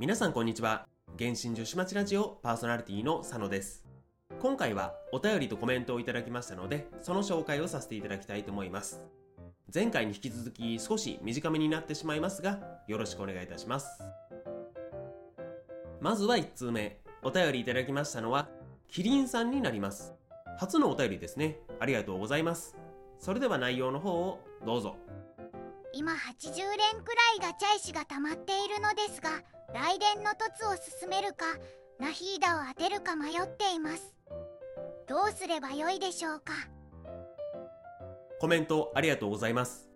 皆さんこんにちは。原神女子町ラジオパーソナリティの佐野です。今回はお便りとコメントをいただきましたのでその紹介をさせていただきたいと思います。前回に引き続き少し短めになってしまいますがよろしくお願いいたします。まずは1通目。お便りいただきましたのはキリンさんになります。初のお便りですね。ありがとうございます。それでは内容の方をどうぞ。今80連くらいガチャ石が溜まっているのですが雷電の凸を進めるかナヒーダを当てるか迷っています。どうすればよいでしょうか？コメントありがとうございます。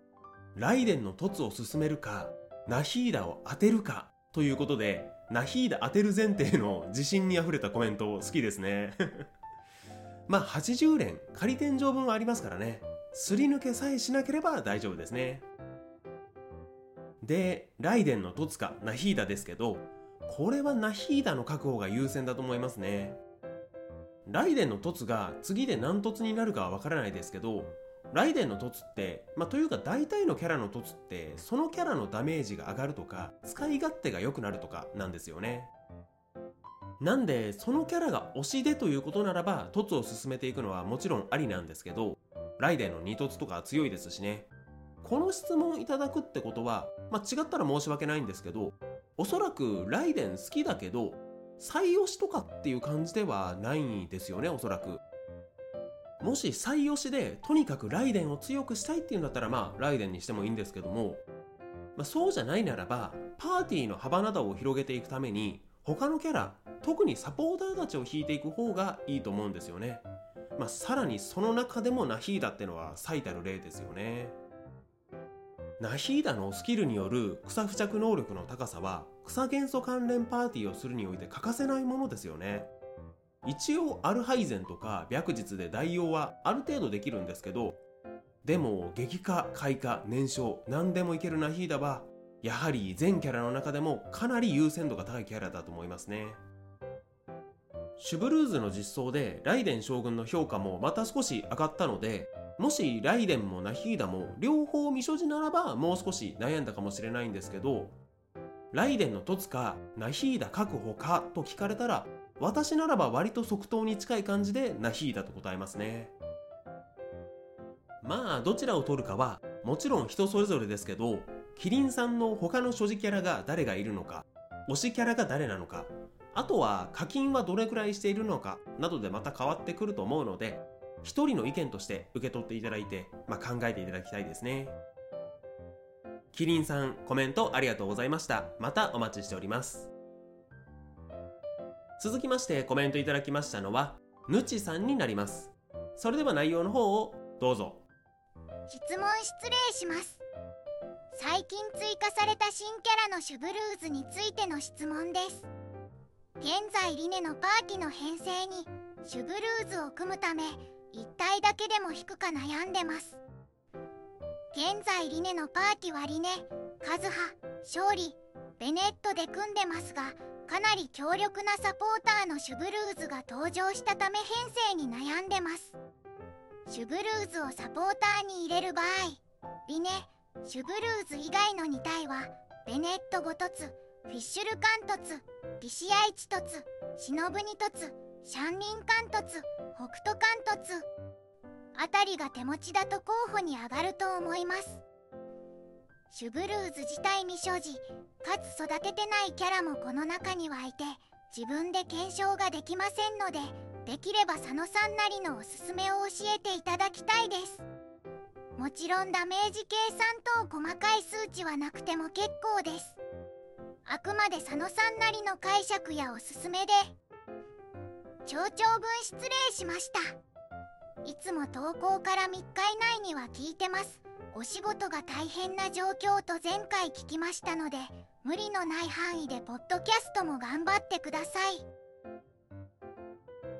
ライデンの凸を進めるかナヒーダを当てるかということでナヒーダ当てる前提の自信にあふれたコメント好きですね。まあ80連仮天井分はありますからね。すり抜けさえしなければ大丈夫ですね。で、ライデンのトツカ、ナヒーダですけど、これはナヒーダの確保が優先だと思いますね。ライデンの凸が次で何凸になるかはわからないですけど、ライデンの凸って、まあ、というか大体のキャラの凸って、そのキャラのダメージが上がるとか、使い勝手が良くなるとかなんですよね。なんで、そのキャラが推しでということならば、凸を進めていくのはもちろんありなんですけど、ライデンの2凸とか強いですしね。この質問いただくってことは、まあ、違ったら申し訳ないんですけど、おそらくライデン好きだけど、最推しとかっていう感じではないんですよね、おそらく。もし最推しで、とにかくライデンを強くしたいっていうんだったら、まあ、ライデンにしてもいいんですけども、まあ、そうじゃないならば、パーティーの幅などを広げていくために、他のキャラ、特にサポーターたちを引いていく方がいいと思うんですよね。まあ、さらにその中でもナヒーダってのは最たる例ですよね。ナヒーダのスキルによる草付着能力の高さは草元素関連パーティーをするにおいて欠かせないものですよね。一応アルハイゼンとか白日で代用はある程度できるんですけどでも激化開花燃焼何でもいけるナヒーダはやはり全キャラの中でもかなり優先度が高いキャラだと思いますね。シュブルーズの実装でライデン将軍の評価もまた少し上がったのでもしライデンもナヒーダも両方未所持ならばもう少し悩んだかもしれないんですけどライデンの凸かナヒーダ確保かと聞かれたら私ならば割と即答に近い感じでナヒーダと答えますね。まあどちらを取るかはもちろん人それぞれですけどキリンさんの他の所持キャラが誰がいるのか推しキャラが誰なのかあとは課金はどれくらいしているのかなどでまた変わってくると思うので一人の意見として受け取っていただいて、まあ、考えていただきたいですね。キリンさん、コメントありがとうございました。またお待ちしております。続きましてコメントいただきましたのは、ぬちさんになります。それでは内容の方をどうぞ。質問失礼します。最近追加された新キャラのシュブルーズについての質問です。現在リネのパーティの編成にシュブルーズを組むため1体だけでも引くか悩んでます。現在リネのパーティはリネカズハ勝利ベネットで組んでますがかなり強力なサポーターのシュブルーズが登場したため編成に悩んでます。シュブルーズをサポーターに入れる場合リネシュブルーズ以外の2体はベネット5凸フィッシュルカントツリシア1凸シノブ2凸シャンリンカントツ北斗関突あたりが手持ちだと候補に上がると思います。シュブルーズ自体未所持かつ育ててないキャラもこの中にはいて自分で検証ができませんのでできれば佐野さんなりのおすすめを教えていただきたいです。もちろんダメージ計算等細かい数値はなくても結構です。あくまで佐野さんなりの解釈やおすすめで。長々文失礼しました。いつも投稿から3日以内には聞いてます。お仕事が大変な状況と前回聞きましたので無理のない範囲でポッドキャストも頑張ってください。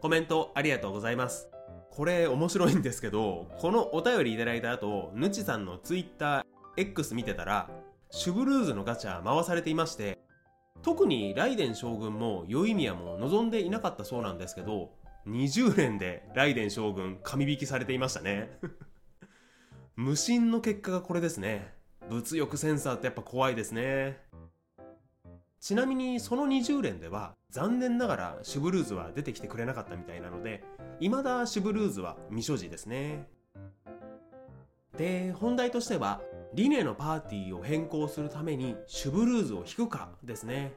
コメントありがとうございます。これ面白いんですけどこのお便りいただいた後ぬちさんの TwitterX 見てたらシュブルーズのガチャ回されていまして特にライデン将軍もヨイミヤも望んでいなかったそうなんですけど、20連でライデン将軍神引きされていましたね。無心の結果がこれですね。物欲センサーってやっぱ怖いですね。ちなみにその20連では残念ながらシュブルーズは出てきてくれなかったみたいなので未だシュブルーズは未所持ですねで本題としてはリネのパーティーを変更するためにシュブルーズを引くかですね。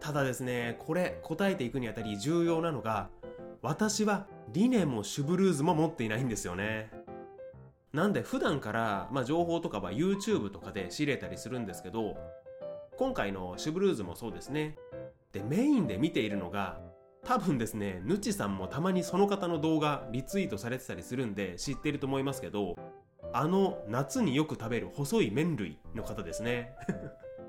ただですねこれ答えていくにあたり重要なのが私はリネもシュブルーズも持っていないんですよね。なんで普段から、まあ、情報とかは YouTube とかで仕入れたりするんですけど今回のシュブルーズもそうですね。でメインで見ているのが多分ですねぬちさんもたまにその方の動画リツイートされてたりするんで知ってると思いますけどあの夏によく食べる細い麺類の方ですね。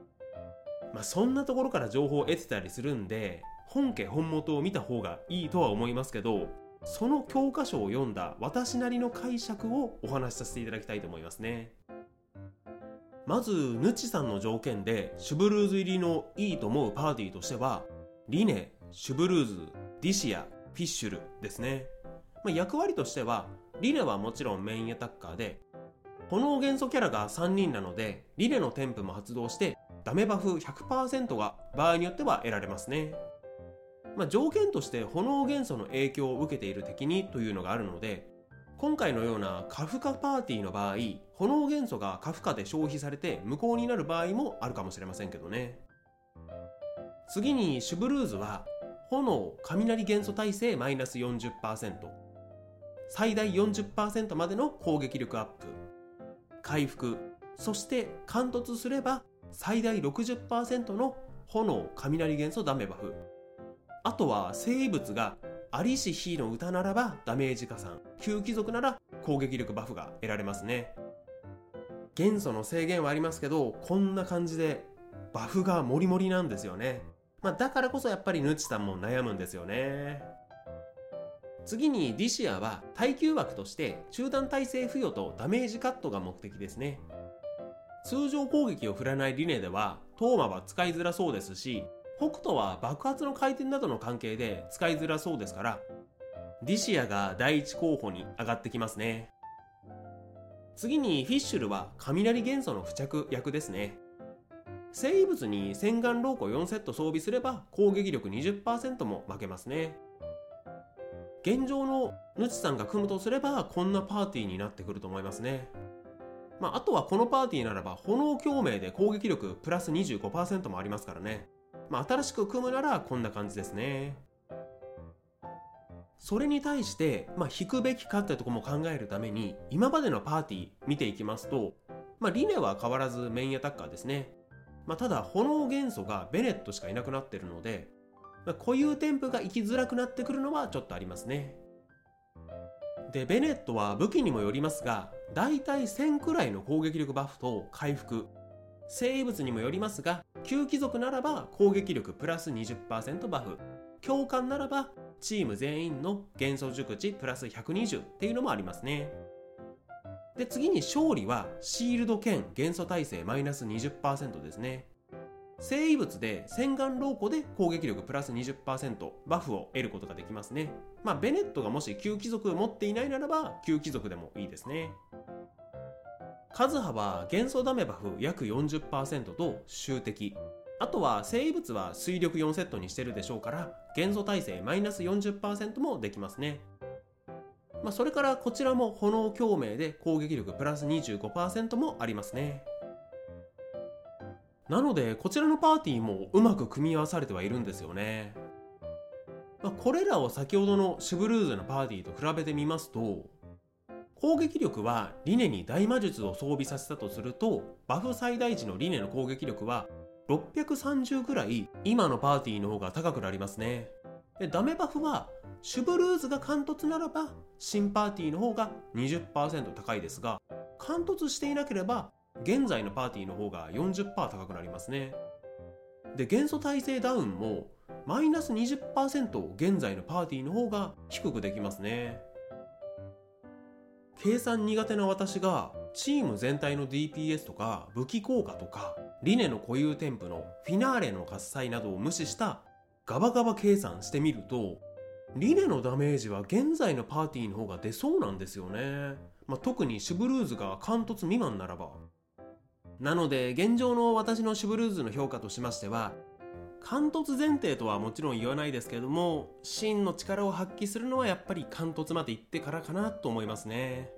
まあそんなところから情報を得てたりするんで本家本元を見た方がいいとは思いますけどその教科書を読んだ私なりの解釈をお話しさせていただきたいと思いますね。まずヌチさんの条件でシュブルーズ入りのいいと思うパーティーとしてはリネ、シュブルーズ、ディシア、フィッシュルですね、まあ、役割としてはリネはもちろんメインアタッカーで炎元素キャラが3人なのでリネの添付も発動してダメバフ100%が場合によっては得られますね。まあ、条件として炎元素の影響を受けている敵にというのがあるので今回のようなカフカパーティーの場合炎元素がカフカで消費されて無効になる場合もあるかもしれませんけどね。次にシュブルーズは炎雷元素耐性マイナス40%最大40%までの攻撃力アップ。回復。そして貫突すれば最大60%の炎雷元素ダメバフあとは生物がアリシヒの歌ならばダメージ加算。旧貴族なら攻撃力バフが得られますね。元素の制限はありますけどこんな感じでバフがモリモリなんですよね、まあ、だからこそやっぱりヌチさんも悩むんですよね。次にディシアは耐久枠として中断耐性付与とダメージカットが目的ですね。通常攻撃を振らないリネではトーマは使いづらそうですし北斗は爆発の回転などの関係で使いづらそうですからディシアが第一候補に上がってきますね。次にフィッシュルは雷元素の付着役ですね。生物に洗顔ローコ4セット装備すれば攻撃力20%も負けますね。現状のヌチさんが組むとすればこんなパーティーになってくると思いますねまあ、あとはこのパーティーならば炎共鳴で攻撃力プラス25%もありますからねまあ、新しく組むならこんな感じですね。それに対して、まあ、引くべきかってとこも考えるために、今までのパーティー見ていきますと、まあ、リネは変わらずメインアタッカーですね。まあ、ただ、炎元素がベネットしかいなくなってるので、固有添付が行きづらくなってくるのはちょっとありますね。で、ベネットは武器にもよりますが、だいたい1000くらいの攻撃力バフと回復、生物にもよりますが、旧貴族ならば攻撃力プラス20%バフ、教官ならばチーム全員の元素熟知プラス120っていうのもありますね。で、次に勝利はシールド兼元素耐性マイナス20%ですね。生物で洗顔ローコで攻撃力プラス20%バフを得ることができますね。まあ、ベネットがもし旧貴族を持っていないならば旧貴族でもいいですね。カズハは元素ダメバフ約40%と終的あとは生異物は水力4セットにしてるでしょうから元素耐性マイナス40%もできますねまあ、それからこちらも炎共鳴で攻撃力プラス25%もありますねなのでこちらのパーティーもうまく組み合わされてはいるんですよね、まあ、これらを先ほどのシュブルーズのパーティーと比べてみますと攻撃力はリネに大魔術を装備させたとするとバフ最大値のリネの攻撃力は630くらい今のパーティーの方が高くなりますね。でダメバフはシュブルーズが貫突ならば新パーティーの方が20%高いですが貫突していなければ現在のパーティーの方が40%高くなりますね。で元素耐性ダウンもマイナス20%現在のパーティーの方が低くできますね。計算苦手な私がチーム全体の DPS とか武器効果とかリネの固有添付のフィナーレの喝采などを無視したガバガバ計算してみるとリネのダメージは現在のパーティーの方が出そうなんですよね、まあ、特にシュブルーズが貫突未満ならば。なので現状の私のシュブルーズの評価としましては貫突前提とはもちろん言わないですけれども真の力を発揮するのはやっぱり貫突まで行ってからかなと思いますね。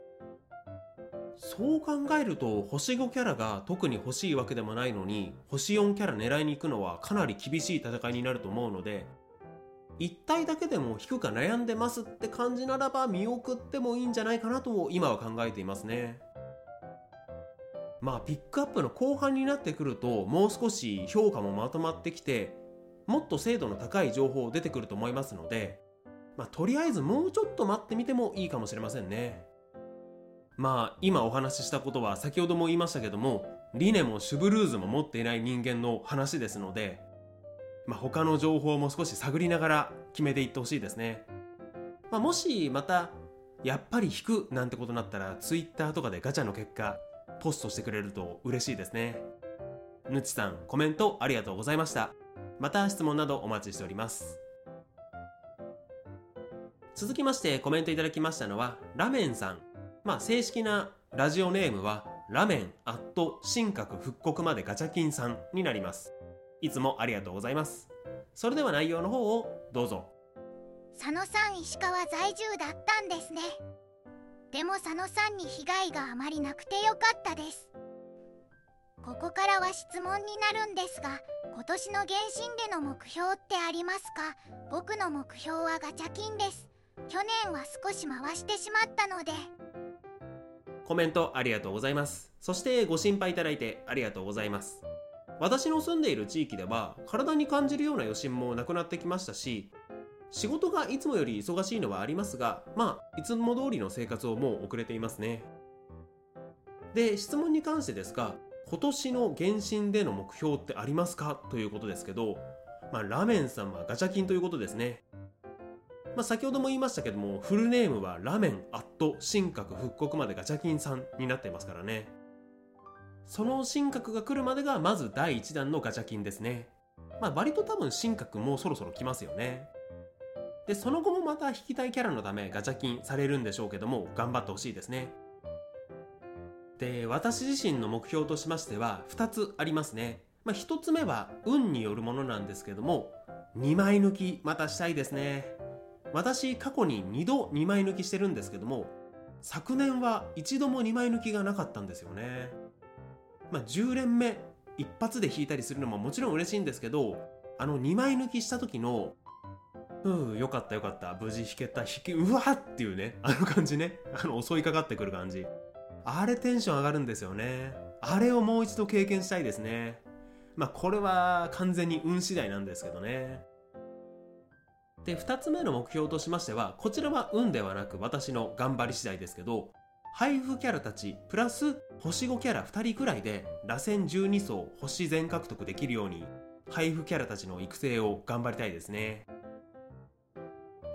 そう考えると星5キャラが特に欲しいわけでもないのに星4キャラ狙いに行くのはかなり厳しい戦いになると思うので1体だけでも引くか悩んでますって感じならば見送ってもいいんじゃないかなと今は考えていますね。まあピックアップの後半になってくるともう少し評価もまとまってきてもっと精度の高い情報出てくると思いますのでまあとりあえずもうちょっと待ってみてもいいかもしれませんねまあ今お話ししたことは先ほども言いましたけどもリネもシュブルーズも持っていない人間の話ですのでまあ、他の情報も少し探りながら決めていってほしいですね。まあ、もしまたやっぱり引くなんてことになったら Twitter とかでガチャの結果ポストしてくれると嬉しいですね。ぬちさんコメントありがとうございました。また質問などお待ちしております。続きましてコメントいただきましたのはラメンさん。まあ正式なラジオネームはラメンアット新格復刻までガチャキンさんになります。いつもありがとうございますそれでは内容の方をどうぞ佐野さん石川在住だったんですねでも佐野さんに被害があまりなくてよかったです。ここからは質問になるんですが今年の原神での目標ってありますか？僕の目標はガチャ金です。去年は少し回してしまったので。コメントありがとうございます。そしてご心配いただいてありがとうございます。私の住んでいる地域では体に感じるような余震もなくなってきましたし仕事がいつもより忙しいのはありますがまあいつも通りの生活をもう送れていますねで質問に関してですが今年の原神での目標ってありますか？ということですけどまあラメンさんはガチャ金ということですねまあ、先ほども言いましたけどもフルネームはラメンアット神格復刻までガチャ金さんになってますからねその神格が来るまでがまず第1弾のガチャ金ですね。まあ割と多分神格もそろそろ来ますよね。で、その後もまた引きたいキャラのためガチャ金されるんでしょうけども頑張ってほしいですね。で、私自身の目標としましては2つありますね。まあ1つ目は運によるものなんですけども2枚抜きまたしたいですね。私過去に2度2枚抜きしてるんですけども昨年は一度も2枚抜きがなかったんですよね。まあ、10連目一発で引いたりするのももちろん嬉しいんですけどあの2枚抜きした時のうんよかったよかった。無事引けた。引きうわっていうね。あの感じね。あの襲いかかってくる感じ。あれテンション上がるんですよね。あれをもう一度経験したいですね。まあこれは完全に運次第なんですけどね。で2つ目の目標としましてはこちらは運ではなく私の頑張り次第ですけど配布キャラたちプラス星5キャラ2人くらいで螺旋12層星全獲得できるように配布キャラたちの育成を頑張りたいですね。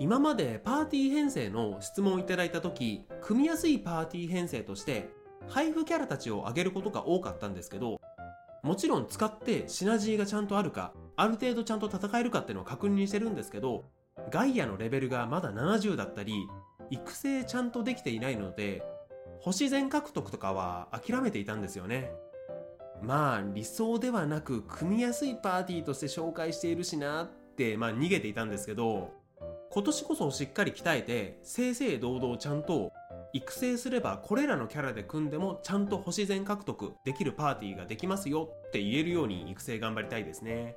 今までパーティー編成の質問をいただいた時組みやすいパーティー編成として配布キャラたちを上げることが多かったんですけどもちろん使ってシナジーがちゃんとあるかある程度ちゃんと戦えるかっていうのを確認してるんですけどガイアのレベルがまだ70だったり育成ちゃんとできていないので星全獲得とかは諦めていたんですよね。まあ理想ではなく組みやすいパーティーとして紹介しているしなってまあ逃げていたんですけど今年こそしっかり鍛えて正々堂々ちゃんと育成すればこれらのキャラで組んでもちゃんと星全獲得できるパーティーができますよって言えるように育成頑張りたいですね。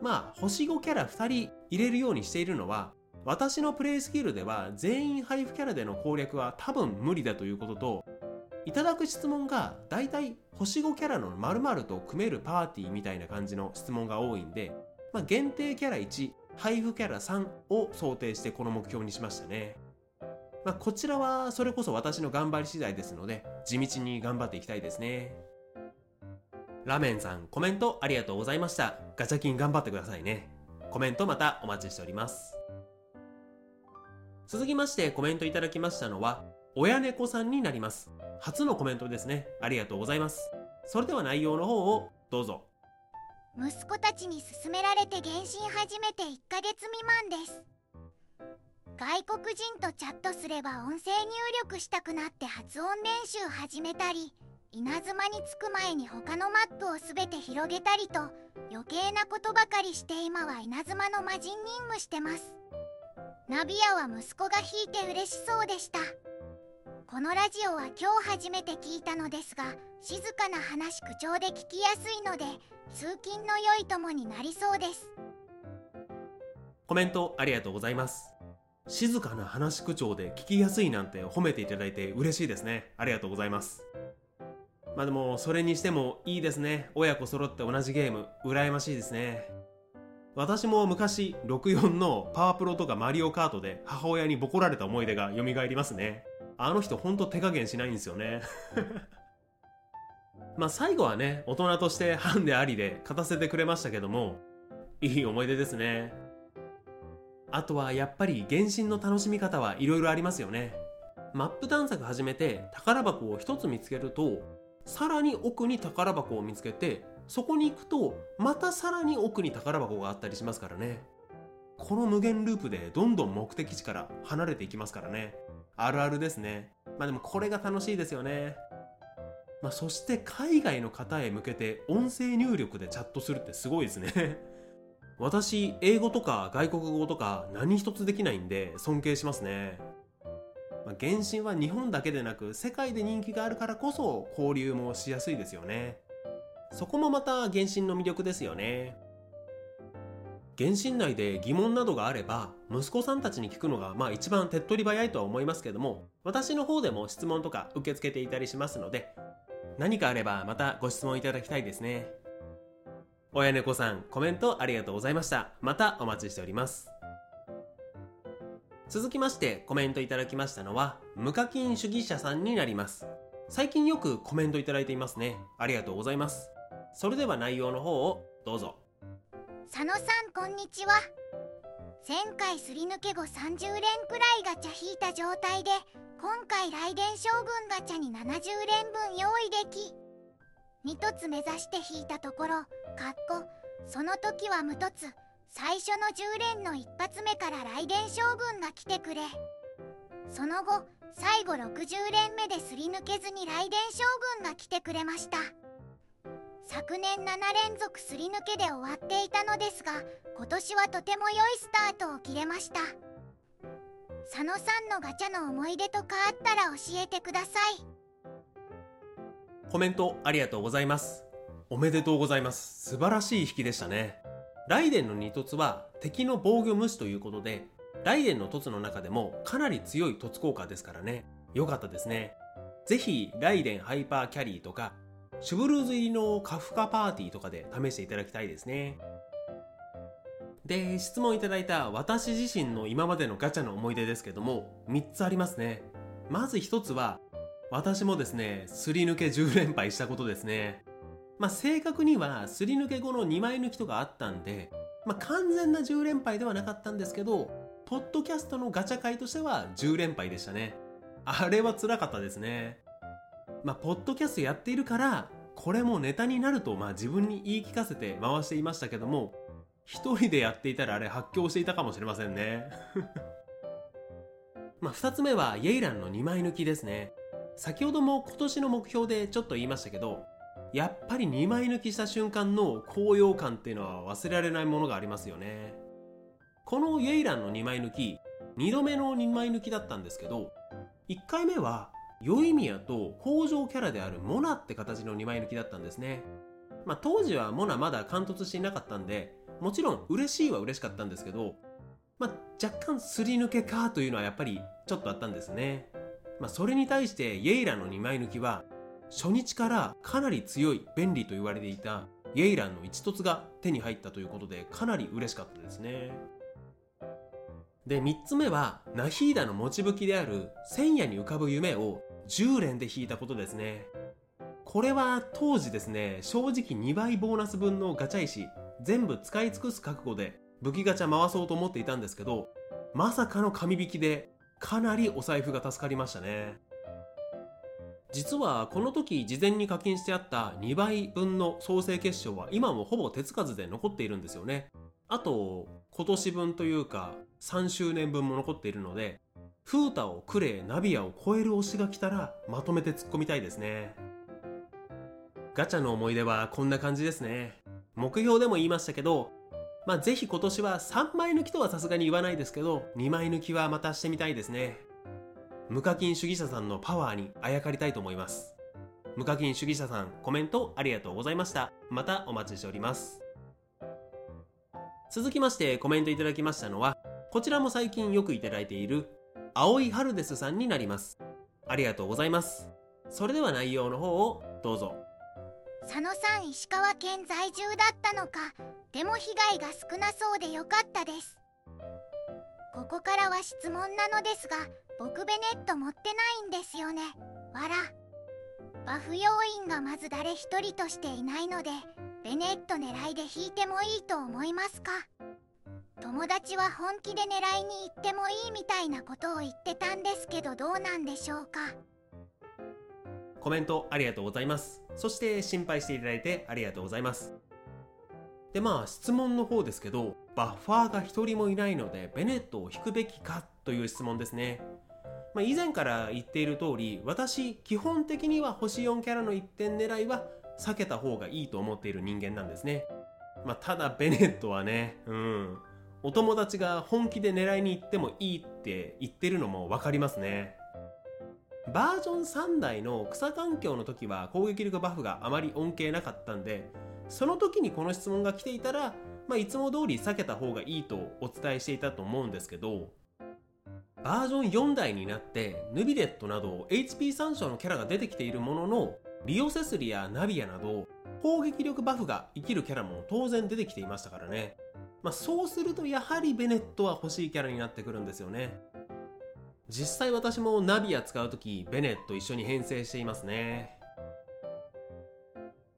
まあ星5キャラ2人入れるようにしているのは私のプレイスキルでは全員配布キャラでの攻略は多分無理だということといただく質問が大体星5キャラの〇〇と組めるパーティーみたいな感じの質問が多いんで、まあ、限定キャラ1配布キャラ3を想定してこの目標にしましたね、まあ、こちらはそれこそ私の頑張り次第ですので地道に頑張っていきたいですねラメンさんコメントありがとうございましたガチャ金頑張ってくださいねコメントまたお待ちしております続きましてコメントいただきましたのは、親猫さんになります。初のコメントですね。ありがとうございます。それでは内容の方をどうぞ。息子たちに勧められて原神始めて1ヶ月未満です。外国人とチャットすれば音声入力したくなって発音練習始めたり、稲妻に着く前に他のマップを全て広げたりと余計なことばかりして今は稲妻の魔人任務してますナビアは息子が弾いて嬉しそうでしたこのラジオは今日初めて聞いたのですが静かな話口調で聞きやすいので通勤の良い友になりそうです。コメントありがとうございます。静かな話口調で聞きやすいなんて褒めていただいて嬉しいですね。ありがとうございます。まあでもそれにしてもいいですね。親子揃って同じゲーム。羨ましいですね。私も昔64のパワープロとかマリオカートで母親にボコられた思い出が蘇りますね。あの人ほんと手加減しないんですよね。まあ最後はね大人としてハンでありで勝たせてくれましたけどもいい思い出ですね。あとはやっぱり原神の楽しみ方はいろいろありますよね。マップ探索始めて宝箱を一つ見つけるとさらに奥に宝箱を見つけてそこに行くとまたさらに奥に宝箱があったりしますからね。この無限ループでどんどん目的地から離れていきますからね。あるあるですね。まあでもこれが楽しいですよね。まあそして海外の方へ向けて音声入力でチャットするってすごいですね。私英語とか外国語とか何一つできないんで尊敬しますね。まあ、原神は日本だけでなく世界で人気があるからこそ交流もしやすいですよね。そこもまた原神の魅力ですよね。原神内で疑問などがあれば息子さんたちに聞くのがまあ一番手っ取り早いとは思いますけども私の方でも質問とか受け付けていたりしますので何かあればまたご質問いただきたいですね。親猫さんコメントありがとうございました。またお待ちしております。続きましてコメントいただきましたのは無課金主義者さんになります。最近よくコメントいただいていますね。ありがとうございます。それでは内容の方をどうぞ。佐野さんこんにちは。前回すり抜け後30連くらいガチャ引いた状態で今回雷電将軍ガチャに70連分用意でき。2凸目指して引いたところかっこその時は無凸最初の10連の一発目から雷電将軍が来てくれ。その後最後60連目ですり抜けずに雷電将軍が来てくれました。昨年7連続すり抜けで終わっていたのですが今年はとても良いスタートを切れました。佐野さんのガチャの思い出とかあったら教えてください。コメントありがとうございます。おめでとうございます。素晴らしい引きでしたね。ライデンの2凸は敵の防御無視ということで、ライデンの凸の中でもかなり強い凸効果ですからね。良かったですね。ぜひ、ライデンハイパーキャリーとか、シュブルーズ入りのカフカパーティーとかで試していただきたいですね。で、質問いただいた私自身の今までのガチャの思い出ですけども、3つありますね。まず1つは、私もですね、すり抜け10連敗したことですね。まあ、正確にはすり抜け後の2枚抜きとかあったんで、まあ、完全な10連敗ではなかったんですけど、ポッドキャストのガチャ会としては10連敗でしたね。あれは辛かったですね。まあ、ポッドキャストやっているから、これもネタになると、まあ自分に言い聞かせて回していましたけども、一人でやっていたらあれ発狂していたかもしれませんね。まあ二つ目はイェイランの2枚抜きですね。先ほども今年の目標でちょっと言いましたけど、やっぱり2枚抜きした瞬間の高揚感っていうのは忘れられないものがありますよね。このイェイランの2枚抜き、2度目の2枚抜きだったんですけど、1回目は、ヨイミヤと北条キャラであるモナって形の2枚抜きだったんですね。まあ当時はモナまだ貫突していなかったんで、もちろん嬉しいは嬉しかったんですけど、まあ若干すり抜けかというのはやっぱりちょっとあったんですね。まあそれに対してイェイランの2枚抜きは初日からかなり強い便利と言われていたイェイランの一突が手に入ったということでかなり嬉しかったですねで3つ目はナヒーダの持ち武器である千夜に浮かぶ夢を10連で引いたことですねこれは当時ですね正直2倍ボーナス分のガチャ石全部使い尽くす覚悟で武器ガチャ回そうと思っていたんですけどまさかの紙引きでかなりお財布が助かりましたね実はこの時事前に課金してあった2倍分の創生結晶は今もほぼ手つかずで残っているんですよね。あと、今年分というか3周年分も残っているので、フータをクレイ、ナビアを超える推しが来たらまとめて突っ込みたいですね。ガチャの思い出はこんな感じですね。目標でも言いましたけど、まあぜひ今年は3枚抜きとはさすがに言わないですけど、2枚抜きはまたしてみたいですね。無課金主義者さんのパワーにあやかりたいと思います。無課金主義者さん、コメントありがとうございました。またお待ちしております。続きましてコメントいただきましたのは、こちらも最近よくいただいている、青い春ですさんになります。ありがとうございます。それでは内容の方をどうぞ。佐野さん石川県在住だったのか、でも被害が少なそうでよかったです。ここからは質問なのですが、僕ベネット持ってないんですよね。わら。バフ要員がまず誰一人としていないので、ベネット狙いで引いてもいいと思いますか？友達は本気で狙いに行ってもいいみたいなことを言ってたんですけどどうなんでしょうか？コメントありがとうございます。そして心配していただいてありがとうございます。でまあ質問の方ですけどバッファーが1人もいないのでベネットを引くべきかという質問ですね。まあ、以前から言っている通り私基本的には星4キャラの1点狙いは避けた方がいいと思っている人間なんですね。まあ、ただベネットはねうん。お友達が本気で狙いに行ってもいいって言ってるのも分かりますね。バージョン3台の草環境の時は攻撃力バフがあまり恩恵なかったんでその時にこの質問が来ていたら、まあ、いつも通り避けた方がいいとお伝えしていたと思うんですけどバージョン4台になってヌビレットなど HP 参照のキャラが出てきているもののリオセスリやナビアなど攻撃力バフが生きるキャラも当然出てきていましたからね。まあ、そうするとやはりベネットは欲しいキャラになってくるんですよね。実際私もナビア使う時ベネット一緒に編成していますね。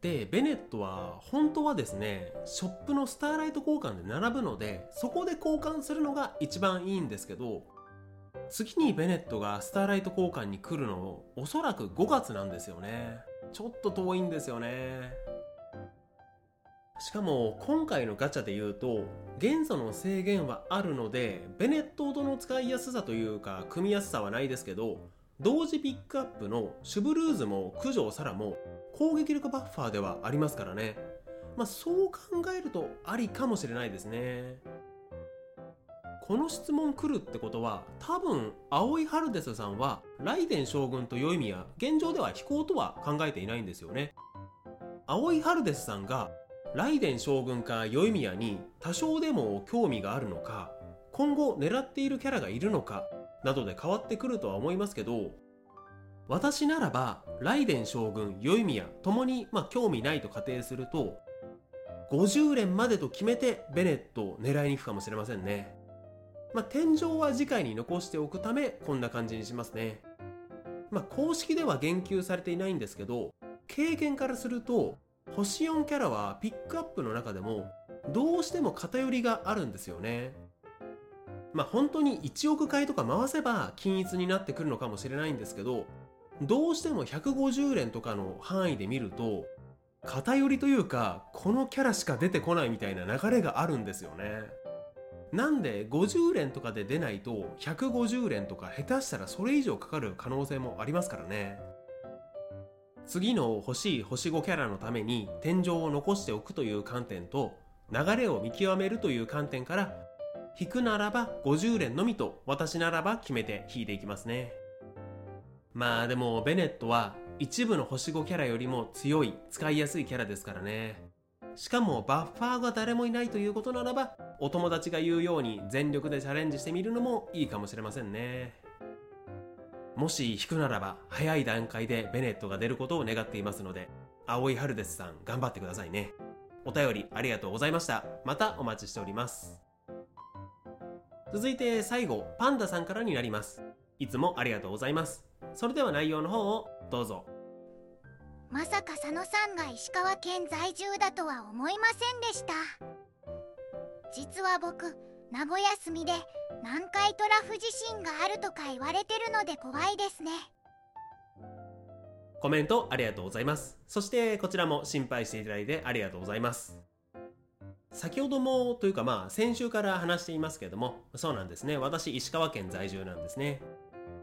でベネットは本当はですねショップのスターライト交換で並ぶのでそこで交換するのが一番いいんですけど次にベネットがスターライト交換に来るのおそらく5月なんですよね。ちょっと遠いんですよね。しかも今回のガチャで言うと元素の制限はあるのでベネットとの使いやすさというか組みやすさはないですけど同時ピックアップのシュブルーズも九条サラも攻撃力バッファーではありますからね。まあそう考えるとありかもしれないですね。この質問来るってことは多分青井春デスさんはライデン将軍と宵宮現状では飛行とは考えていないんですよね。青井春デスさんがライデン将軍か宵宮に多少でも興味があるのか今後狙っているキャラがいるのかなどで変わってくるとは思いますけど私ならばライデン将軍宵宮ともにまあ興味ないと仮定すると50連までと決めてベネットを狙いに行くかもしれませんね。まあ天井は次回に残しておくためこんな感じにしますね。まあ公式では言及されていないんですけど経験からすると星4キャラはピックアップの中でもどうしても偏りがあるんですよね。まあ本当に1億回とか回せば均一になってくるのかもしれないんですけどどうしても150連とかの範囲で見ると偏りというかこのキャラしか出てこないみたいな流れがあるんですよね。なんで50連とかで出ないと150連とか下手したらそれ以上かかる可能性もありますからね。次の欲しい星5キャラのために天井を残しておくという観点と流れを見極めるという観点から引くならば50連のみと私ならば決めて引いていきますねまあでもベネットは一部の星5キャラよりも強い使いやすいキャラですからねしかもバッファーが誰もいないということならばお友達が言うように全力でチャレンジしてみるのもいいかもしれませんねもし引くならば早い段階でベネットが出ることを願っていますので、青井春ですさん頑張ってくださいね。お便りありがとうございました。またお待ちしております。続いて最後、パンダさんからになります。いつもありがとうございます。それでは内容の方をどうぞ。まさか佐野さんが石川県在住だとは思いませんでした。実は僕、名古屋住みで南海トラフ地震があるとか言われてるので怖いですね。コメントありがとうございます。そしてこちらも心配していただいてありがとうございます。先ほどもというかまあ先週から話していますけどもそうなんですね。私石川県在住なんですね。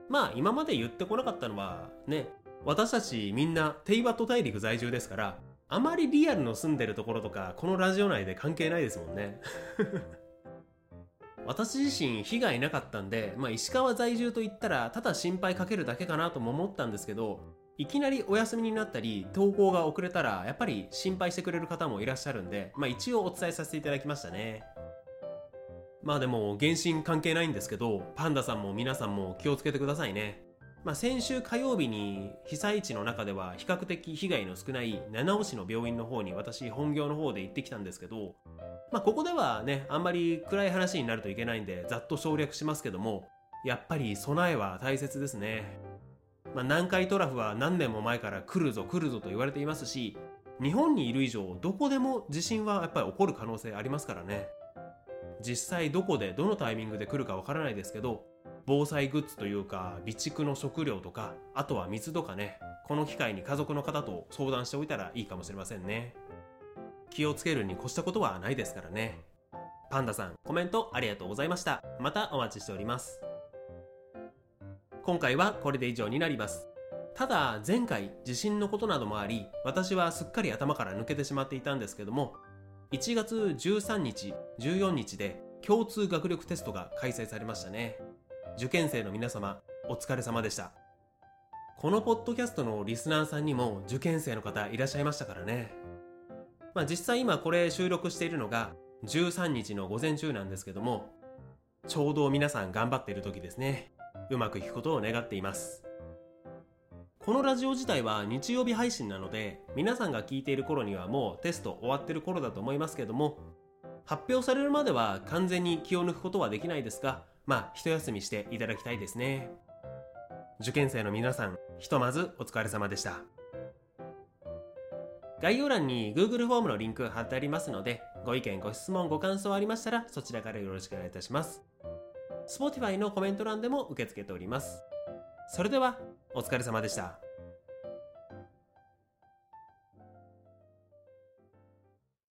まあ今まで言ってこなかったのはね私たちみんなテイバット大陸在住ですからあまりリアルの住んでるところとかこのラジオ内で関係ないですもんね。私自身被害なかったんで、まあ、石川在住と言ったらただ心配かけるだけかなとも思ったんですけどいきなりお休みになったり投稿が遅れたらやっぱり心配してくれる方もいらっしゃるんで、まあ、一応お伝えさせていただきましたね。まあでも原神関係ないんですけどパンダさんも皆さんも気をつけてくださいね。まあ、先週火曜日に被災地の中では比較的被害の少ない七尾市の病院の方に私本業の方で行ってきたんですけど、まあ、ここではねあんまり暗い話になるといけないんでざっと省略しますけどもやっぱり備えは大切ですね、まあ、南海トラフは何年も前から来るぞ来るぞと言われていますし日本にいる以上どこでも地震はやっぱり起こる可能性ありますからね。実際どこでどのタイミングで来るかわからないですけど防災グッズというか備蓄の食料とかあとは水とかねこの機会に家族の方と相談しておいたらいいかもしれませんね。気をつけるに越したことはないですからね。パンダさんコメントありがとうございました。またお待ちしております。今回はこれで以上になります。ただ前回地震のことなどもあり私はすっかり頭から抜けてしまっていたんですけども1月13日14日で共通学力テストが開催されましたね。受験生の皆様お疲れ様でした。このポッドキャストのリスナーさんにも受験生の方いらっしゃいましたからね。まあ実際今これ収録しているのが13日の午前中なんですけどもちょうど皆さん頑張っている時ですね。うまくいくことを願っています。このラジオ自体は日曜日配信なので皆さんが聞いている頃にはもうテスト終わってる頃だと思いますけども発表されるまでは完全に気を抜くことはできないですがまあ一休みしていただきたいですね。受験生の皆さんひとまずお疲れ様でした。概要欄に Google フォームのリンク貼ってありますのでご意見ご質問ご感想ありましたらそちらからよろしくお願いいたします。Spotify のコメント欄でも受け付けております。それではお疲れ様でした。